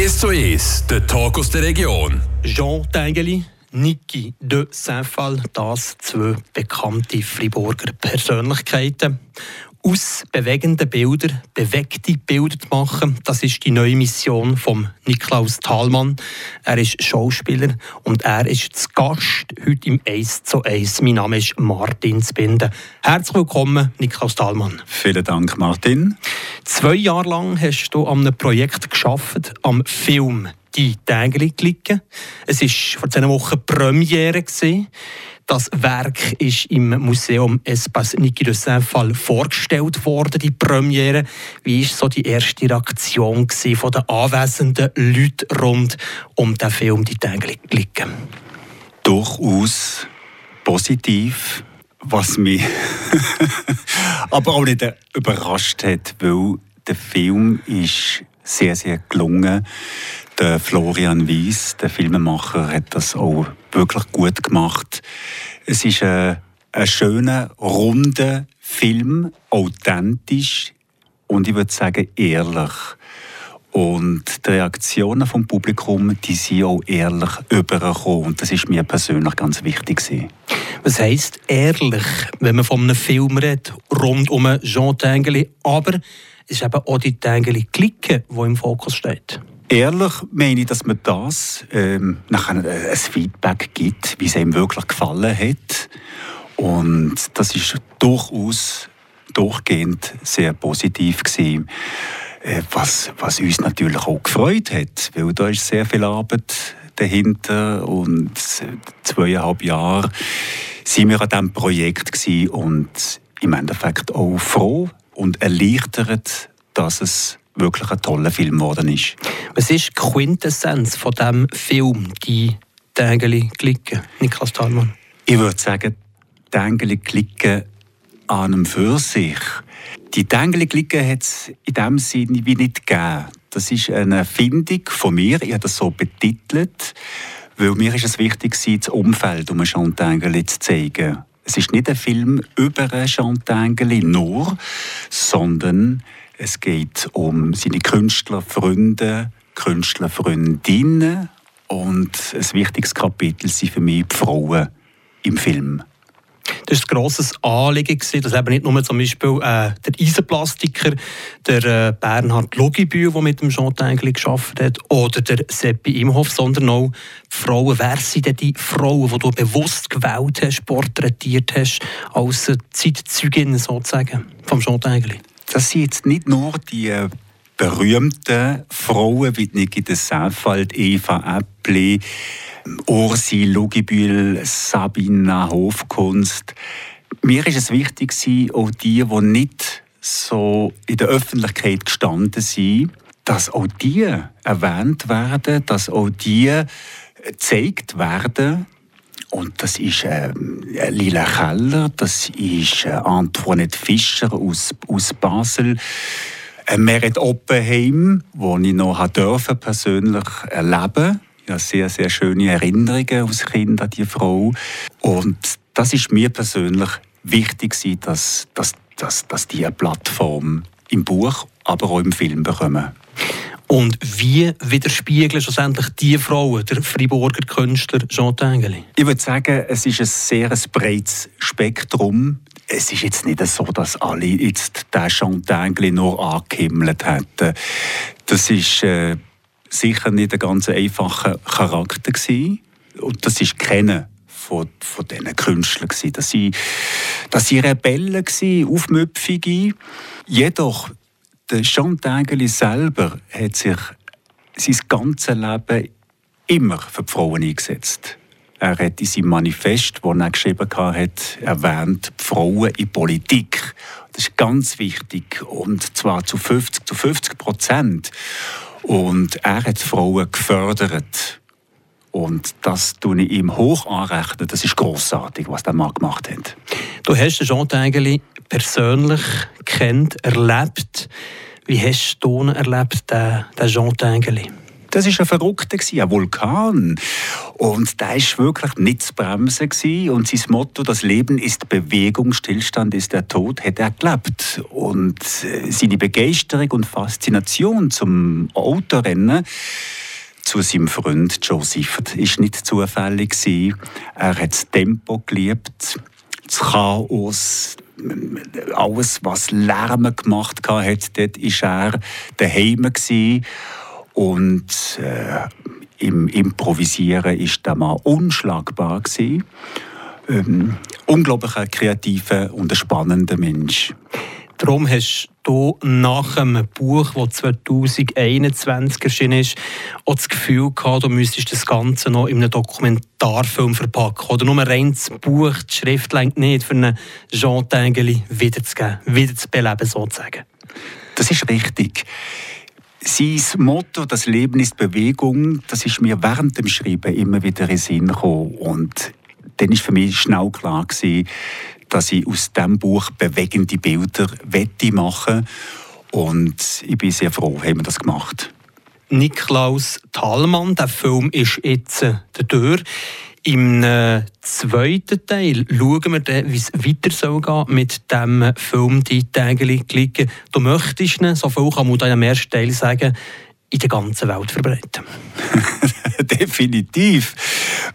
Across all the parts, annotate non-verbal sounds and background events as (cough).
1 zu 1, der Talk aus der Region. Jean Tengeli, Niki de Saint-Phal, das zwei bekannte Friburger Persönlichkeiten aus bewegenden Bildern bewegte Bilder zu machen. Das ist die neue Mission von Niklaus Thalmann. Er ist Schauspieler und er ist zu Gast heute im 1 zu 1. Mein Name ist Martin Zbinden. Herzlich willkommen, Niklaus Thalmann. Vielen Dank, Martin. Zwei Jahre lang hast du an einem Projekt geschafft, am Film «Die Tägeli» liegen. Es war vor zehn Wochen Premiere. Gewesen. Das Werk ist im Museum Espace Niki de Saint-Phal vorgestellt worden, die Premiere. Wie war so die erste Reaktion von den anwesenden Leuten rund um den Film «Die Tage liegen»? Durchaus positiv, was mich (laughs) aber auch nicht überrascht hat, weil der Film ist sehr, sehr gelungen. Der Florian Wies, der Filmemacher, hat das auch wirklich gut gemacht. Es ist ein, ein schöner, runder Film, authentisch und ich würde sagen ehrlich. Und die Reaktionen vom Publikum, die sind auch ehrlich übergekommen. Und das ist mir persönlich ganz wichtig. Was heisst ehrlich, wenn man von einem Film redet, rund um Jean Tengeli, aber es ist eben auch die Tengeli-Clique, die im Fokus steht? Ehrlich meine ich, dass man das ähm, nachher äh, ein Feedback gibt, wie es ihm wirklich gefallen hat. Und das ist durchaus durchgehend sehr positiv gewesen. Äh, was, was uns natürlich auch gefreut hat, weil da ist sehr viel Arbeit dahinter und zweieinhalb Jahre sind wir an diesem Projekt gewesen und im Endeffekt auch froh und erleichtert, dass es wirklich ein toller Film geworden ist. Was ist die Quintessenz von diesem Film, die Tägeli klicken, Niklas Thalmann? Ich würde sagen, Tägeli klicken an einem für sich. Die Tägeli klicken hat es in diesem Sinne wie nicht gegeben. Das ist eine Erfindung von mir, ich habe das so betitelt, weil mir ist es wichtig das Umfeld um Jean Tägeli zu zeigen. Es ist nicht ein Film über Jean Tägeli nur, sondern es geht um seine Künstlerfreunde, Künstlerfreundinnen und ein wichtiges Kapitel sind für mich die Frauen im Film. Das war ein grosses Anliegen, dass eben nicht nur zum Beispiel äh, der Eisenplastiker, der äh, Bernhard Logibühl, der mit dem Jean Tengli gearbeitet hat, oder der Seppi Imhoff, sondern auch die Frauen. Wer sind denn die Frauen, die du bewusst gewählt hast, porträtiert hast, als Zeitzeuginnen sozusagen vom Jean Tengli? Das sind jetzt nicht nur die äh, berühmten Frauen wie Niki de Saint-Phal, Eva Äppli, Ursi Lugibühl, Sabina Hofkunst. Mir ist es wichtig, auch die, die nicht so in der Öffentlichkeit gestanden sind, dass auch die erwähnt werden, dass auch die gezeigt werden. Und das ist äh, Lila Keller, das ist äh, Antoinette Fischer aus, aus Basel, Merit Oppenheim, wo ich noch dürfen, persönlich erleben ja, sehr, sehr schöne Erinnerungen aus Kind an die Frau. Und das ist mir persönlich wichtig, dass, dass, dass, dass die eine Plattform im Buch, aber auch im Film bekommen. Und wie widerspiegeln schlussendlich die Frauen der Friburger Künstler Jean Tengeli? Ich würde sagen, es ist ein sehr breites Spektrum. Es ist jetzt nicht so, dass alle jetzt den Jean Tengeli nur angehimmelt hätten. Das ist äh, sicher nicht ein ganz einfacher Charakter gewesen. Und das ist kennen von, von diesen Künstlern gewesen. Dass sie, dass sie Rebellen waren, Aufmüpfige. Jedoch, der Jean Tengeli selber hat sich sein ganzes Leben immer für die Frauen eingesetzt. Er hat in seinem Manifest, das er geschrieben hat, erwähnt, die Frauen in Politik. Das ist ganz wichtig. Und zwar zu 50 zu 50 Prozent. Und er hat Frauen gefördert. Und das tue ich ihm hoch anrechnen. Das ist großartig, was der Mann gemacht hat. Du hast Jean Tengeli persönlich kennt, erlebt. Wie hast du ihn erlebt, den, Jean Tengeli? Das ist ein Verrückter, ein Vulkan. Und der ist wirklich nicht zu bremsen. Und sein Motto, das Leben ist Bewegung, Stillstand ist der Tod, hat er gelebt. Und äh, seine Begeisterung und Faszination zum Autorennen zu seinem Freund Siffert ist nicht zufällig. Er hat das Tempo geliebt, das Chaos, alles, was Lärm gemacht hat, dort war er daheim. Und äh, im Improvisieren war der Mann unschlagbar. Ähm, unglaublich ein kreativer und ein spannender Mensch. Darum hast du nach einem Buch, das 2021 erschienen ist, auch das Gefühl gehabt, du müsstest das Ganze noch in einem Dokumentarfilm verpacken. Oder nur rein das Buch, die Schrift längt nicht, für einen Jean Tengeli wiederzugeben, wiederzubeleben sozusagen. Das ist richtig. Sein Motto, das Leben ist Bewegung, das ist mir während dem Schreiben immer wieder in den Sinn gekommen. Und dann war für mich schnell klar gewesen, dass ich aus diesem Buch bewegende Bilder wette machen und ich bin sehr froh, haben wir das gemacht. Niklaus Thalmann, der Film ist jetzt der Tür. Im äh, zweiten Teil schauen wir dann, wie es weiter soll mit dem Film «Die Tage liegen». Du möchtest ihn, so viel kann man in dem ersten Teil sagen, in der ganzen Welt verbreiten. (laughs) Definitiv.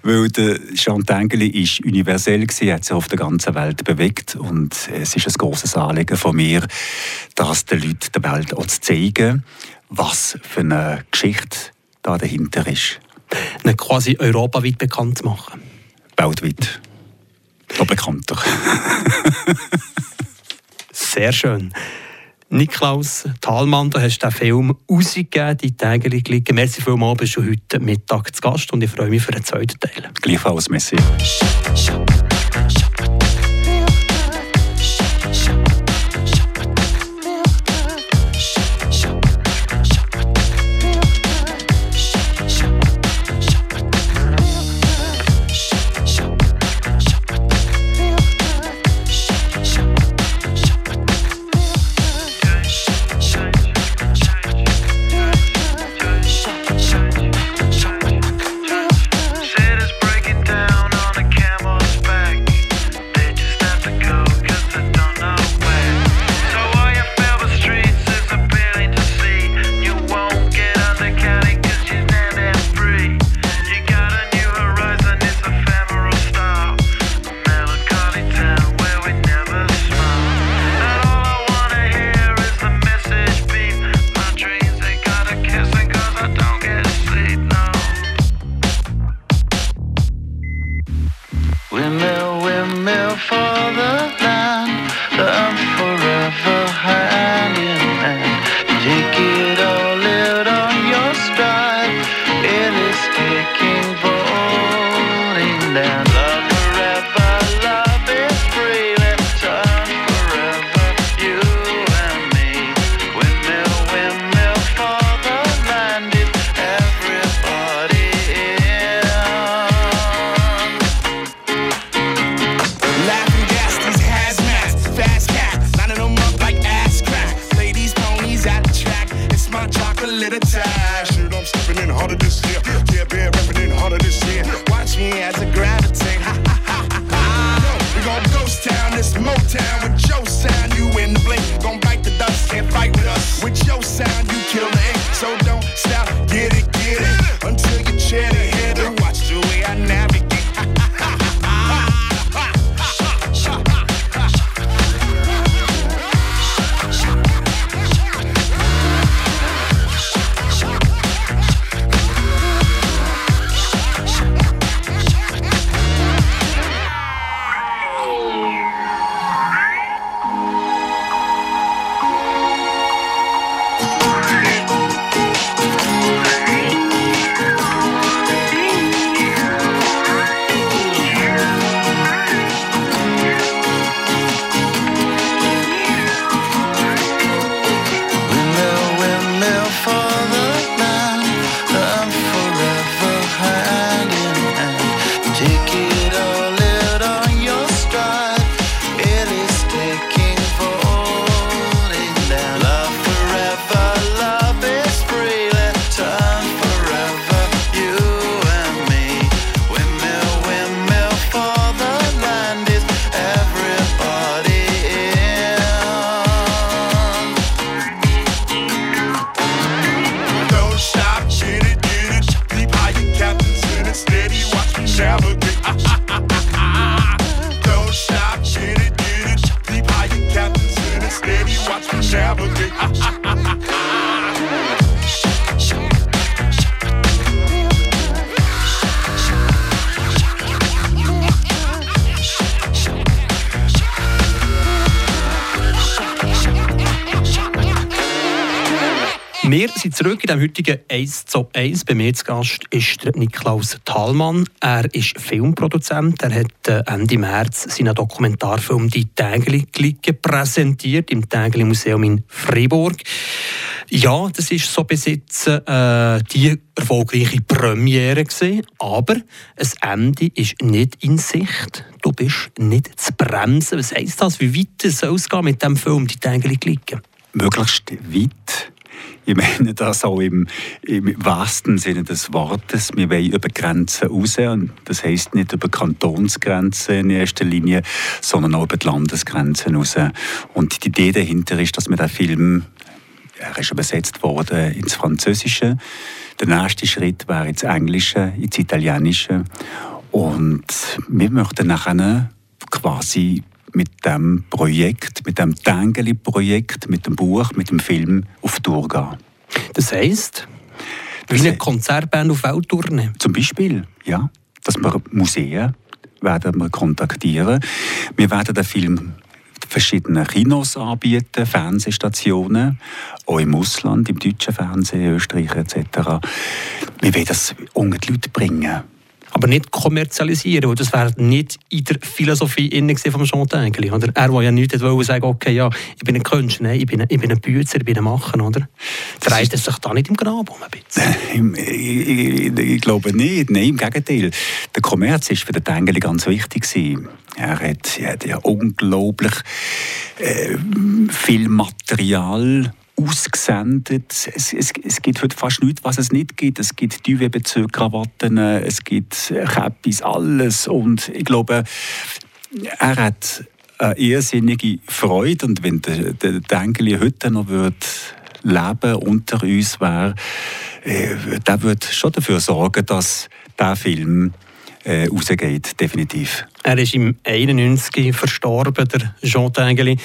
Weil der Chantengeli ist universell gewesen, hat sich auf der ganzen Welt bewegt und es ist ein großes Anliegen von mir, das den Leuten der Welt auch zu zeigen, was für eine Geschichte da dahinter ist. Eine quasi europaweit bekannt zu machen. Weltweit. Noch bekannter. (laughs) Sehr schön. Niklaus Thalmann, du hast den Film rausgegeben, die Tage liegen. Merci vielmals, bist du heute Mittag zu Gast und ich freue mich für den zweiten Teil. Gleichfalls, merci. This Motown with your sound, you in the blink. Gon' bite the dust, can't fight with us. With your sound, sind zurück in dem heutigen 1 zu 1. Bei mir zu Gast ist der Niklaus Thalmann. Er ist Filmproduzent. Er hat äh, Ende März seinen Dokumentarfilm «Die Tägli-Clique» präsentiert im Tägli-Museum in Freiburg. Ja, das ist so bis jetzt äh, die erfolgreiche Premiere gewesen, aber ein Ende ist nicht in Sicht. Du bist nicht zu bremsen. Was heisst das? Wie weit soll es gehen mit dem Film «Die Tägli-Clique»? Möglichst weit ich meine das auch im, im wahrsten Sinne des Wortes. Wir wollen über Grenzen raus. Und das heisst nicht über Kantonsgrenzen in erster Linie, sondern auch über die Landesgrenzen raus. Und die Idee dahinter ist, dass wir den Film er ist übersetzt worden ins Französische. Der nächste Schritt wäre ins Englische, ins Italienische. Und wir möchten nachher quasi mit dem Projekt, mit dem Tangeli-Projekt, mit dem Buch, mit dem Film auf Tour gehen. Das heisst, wie eine Konzertband auf Welttournee? Zum Beispiel, ja. Dass wir Museen werden wir kontaktieren. Wir werden den Film verschiedene Kinos anbieten, Fernsehstationen, auch im Ausland, im deutschen Fernsehen, Österreich etc. Wir wollen das unter die Leute bringen aber nicht kommerzialisieren, weil das wäre nicht in der Philosophie innen von Jean Tengeli, oder? Er wollte ja nicht wollte sagen, okay, ja, ich bin ein Künstler, nein, ich bin ein, ich bin ein Bützer, ich bin ein Macher, oder? Dreht er sich da nicht im Grab um ein bisschen? (laughs) ich, ich, ich, glaube nicht, nein, im Gegenteil. Der Kommerz war für den Tengeli ganz wichtig. Er hat, er hat ja unglaublich äh, viel Material ausgesendet. Es, es, es gibt heute fast nichts, was es nicht gibt. Es gibt Duvet-Bezüge, Krawatten, es gibt Käppis, alles. Und ich glaube, er hat eine irrsinnige Freude. Und wenn der, der, der Engeli heute noch würde leben unter uns wäre, äh, der würde schon dafür sorgen, dass der Film äh, rausgeht, definitiv. Er ist im 91 verstorben, der Jean Tengeli.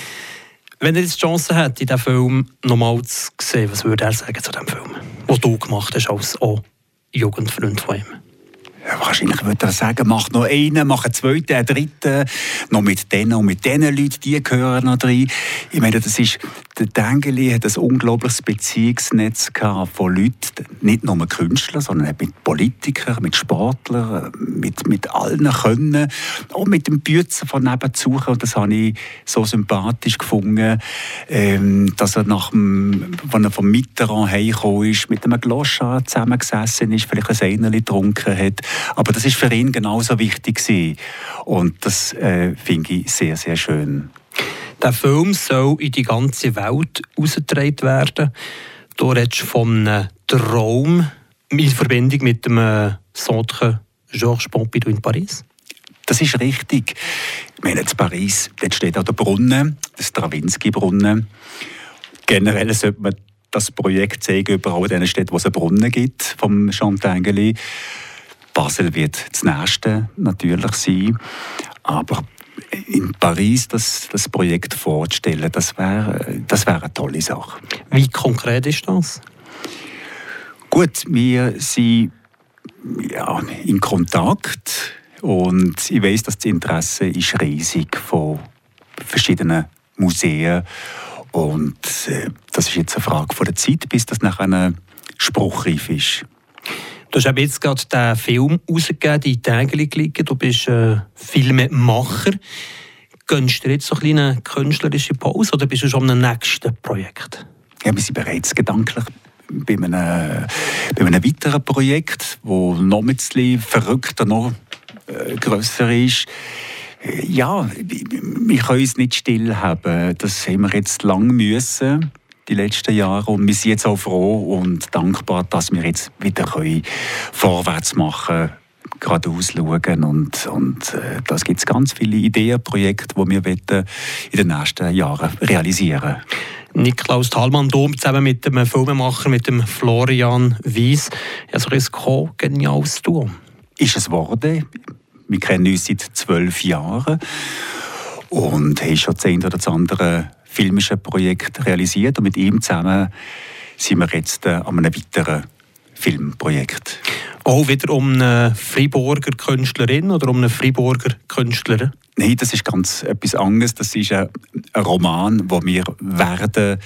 Wenn er jetzt die Chance hätte, diesen Film nochmal zu sehen, was würde er sagen zu dem Film, den du gemacht hast als auch Jugendfreund von ihm? Ja, wahrscheinlich würde er sagen, mach noch einen, mach einen zweiten, einen dritten, noch mit denen und mit diesen Leuten, die gehören noch rein. Ich meine, das ist, der Dengeli hat ein unglaubliches Beziehungsnetz von Leuten, nicht nur mit Künstlern, sondern auch mit Politikern, mit Sportlern, mit, mit allen Können, auch mit dem Bützen von nebenzu. Und das habe ich so sympathisch gefunden, ähm, dass er nach dem, wenn er vom Mitterrand heimgekommen ist, mit einem Gloschan zusammengesessen ist, vielleicht ein Einerli getrunken hat, aber das ist für ihn genauso wichtig gewesen. Und das äh, finde ich sehr, sehr schön. Der Film soll in die ganze Welt ausgetragen werden. Du redest von einem Traum in Verbindung mit dem äh, Centre Georges Pompidou in Paris. Das ist richtig. Ich meine, in Paris dort steht auch der Brunnen, der Stravinsky-Brunnen. Generell sollte man das Projekt zeigen überall in den Städten, wo es einen Brunnen gibt, vom Chantengeli. Basel wird das nächste natürlich sein. Aber in Paris das, das Projekt vorzustellen, das wäre das wär eine tolle Sache. Wie konkret ist das? Gut, wir sind ja, in Kontakt und ich weiß, dass das Interesse ist riesig von verschiedenen Museen und äh, das ist jetzt eine Frage von der Zeit, bis das nach einem spruchreif ist. Du hast jetzt gerade den Film rausgegeben, die Tägel liegen. Du bist äh, Filmemacher. Gönnst du jetzt so eine kleine künstlerische Pause oder bist du schon am nächsten Projekt? Ja, wir sind bereits gedanklich bei einem, bei einem weiteren Projekt, das noch ein bisschen verrückter, noch äh, grösser ist. Ja, wir können uns nicht still haben. Das haben wir jetzt lange müssen die letzten Jahre. Und wir sind jetzt auch froh und dankbar, dass wir jetzt wieder können vorwärts machen können geradeaus schauen. Und, und äh, das gibt es ganz viele Ideen, Projekte, die wir in den nächsten Jahren realisieren Niklaus Thalmann Dom zusammen mit dem Filmemacher, mit dem Florian Wies. Ja, so ein geniales Duo. Ist es geworden. Wir kennen uns seit zwölf Jahren und haben schon eine oder das andere filmische Projekt realisiert und mit ihm zusammen sind wir jetzt äh, an einem weiteren Filmprojekt. Auch wieder um eine Freiburger Künstlerin oder um einen Freiburger Künstler? Nein, das ist ganz etwas anderes. Das ist ein, ein Roman, den wir werden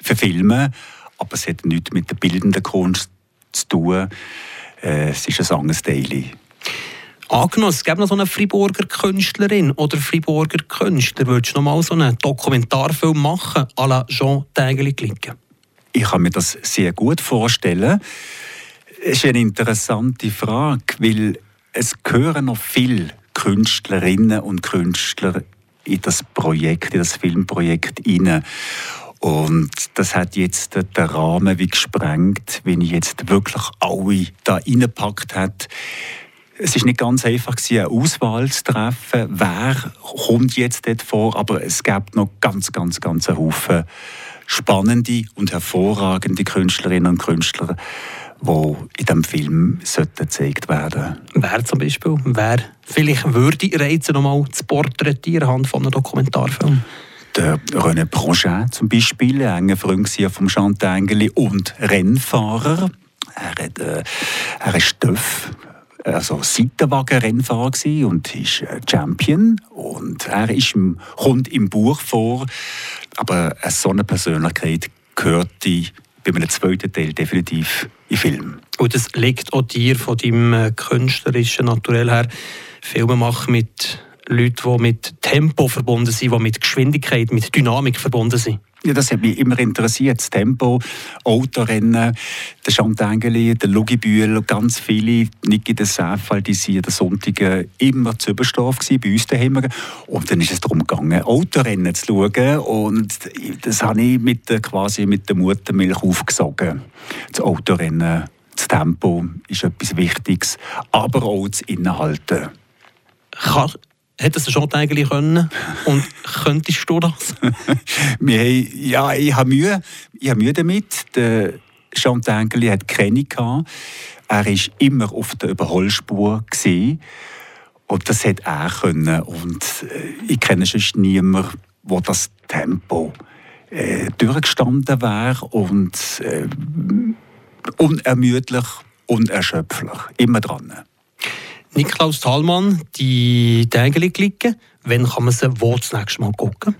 verfilmen aber es hat nichts mit der bildenden Kunst zu tun. Äh, es ist ein anderes Daily. Angenommen, es gäbe noch so eine Friburger Künstlerin oder Friburger Künstler. Würdest du noch mal so einen Dokumentarfilm machen, à la Jean Tägeli klicken? Ich kann mir das sehr gut vorstellen. Es ist eine interessante Frage, weil es gehören noch viele Künstlerinnen und Künstler in das Projekt, in das Filmprojekt hinein. Und das hat jetzt den Rahmen wie gesprengt, wenn ich jetzt wirklich alle da reingepackt hat. Es ist nicht ganz einfach, eine Auswahl zu treffen, wer kommt jetzt dort vor, aber es gibt noch ganz, ganz, ganz einen Haufen spannende und hervorragende Künstlerinnen und Künstler, die in diesem Film gezeigt werden Wer zum Beispiel? Wer vielleicht würde reizen, nochmal zu porträtieren anhand von einem Dokumentarfilm? Der René Prochain zum Beispiel, ein enger Freund von Chantal und Rennfahrer. Er, hat, äh, er ist Stoff also Seitenwagen-Rennfahrer und ist Champion. Und er ist im, kommt im Buch vor. Aber so eine Persönlichkeit gehört die bei einem zweiten Teil definitiv in Film. Und das liegt auch dir von deinem äh, künstlerischen Naturell her, Filme machen mit Leuten, die mit Tempo verbunden sind, die mit Geschwindigkeit, mit Dynamik verbunden sind. Ja, das hat mich immer interessiert. Das Tempo, Autorennen, der Chantengeli, der Lugi Bühl, ganz viele, Niki de Sefal, die waren der Sonntag immer zu Überstoff bei uns daheim. Und dann ist es darum gegangen, Autorennen zu schauen. Und das habe ich mit, quasi mit der Muttermilch aufgesogen. Das Autorennen, das Tempo ist etwas Wichtiges, aber auch das Innehalten. Kann Hätte es schon eigentlich können? Und (laughs) könntest du das? Wir haben, ja, ich habe Mühe, ich habe Mühe damit. Der Chantal hat keine gehabt. Er war immer auf der Überholspur. Gewesen. Und das hätte er können. Und äh, ich kenne sonst niemanden, der das Tempo äh, durchgestanden wäre und äh, unermüdlich, unerschöpflich. Immer dran. Niklaus Thalmann, die Tägeli klicken. Wann kann man sie wo das nächste Mal gucken?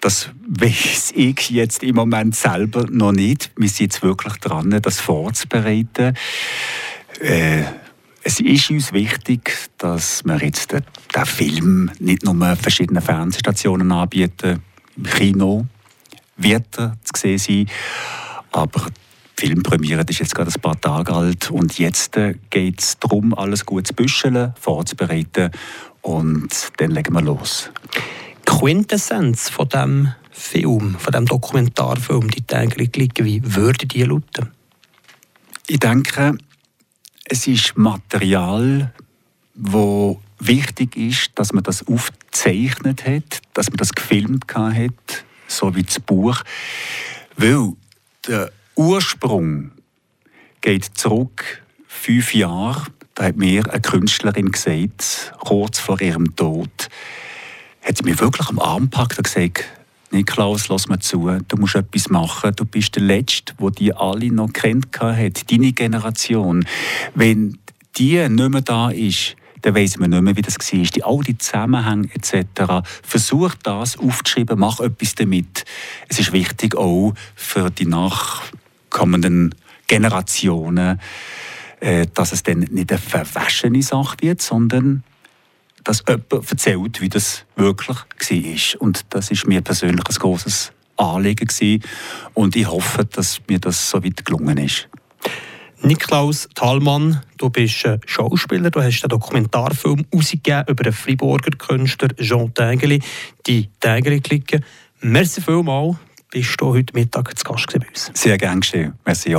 Das weiß ich jetzt im Moment selber noch nicht. Wir sind jetzt wirklich dran, das vorzubereiten. Äh, es ist uns wichtig, dass wir jetzt den, den Film nicht nur verschiedene Fernsehstationen anbieten. Im Kino wird er zu sehen sein. Aber Filmpremiere ist jetzt gerade ein paar Tage alt und jetzt äh, geht es darum, alles gut zu büscheln, vorzubereiten und dann legen wir los. Quintessenz von dem Film, von dem Dokumentarfilm, die täglich liegen, wie würde die lauten? Ich denke, es ist Material, wo wichtig ist, dass man das aufgezeichnet hat, dass man das gefilmt hat, so wie das Buch, weil der Ursprung geht zurück fünf Jahre. Da hat mir eine Künstlerin gesagt, kurz vor ihrem Tod, hat sie mir wirklich am Arm gepackt und gesagt, Niklaus, lass mir zu, du musst etwas machen. Du bist der Letzte, der die alle noch kennt hat, deine Generation. Wenn die nicht mehr da ist, dann weiss man nicht mehr, wie das war. Die, all die Zusammenhänge etc. Versuch das aufzuschreiben, mach etwas damit. Es ist wichtig auch für die Nach kommenden Generationen, äh, dass es dann nicht eine verwaschene Sache wird, sondern dass jemand erzählt, wie das wirklich war. Und das ist mir persönlich ein großes Anliegen gewesen. und ich hoffe, dass mir das so weit gelungen ist. Niklaus Thalmann, du bist Schauspieler, du hast einen Dokumentarfilm ausgegeben über den Friburger Künstler Jean Tägeli, die Tägeli-Clique. Merci vielmals bist du heute Mittag zu Gast bei uns. Sehr gerne geschehen. Merci auch.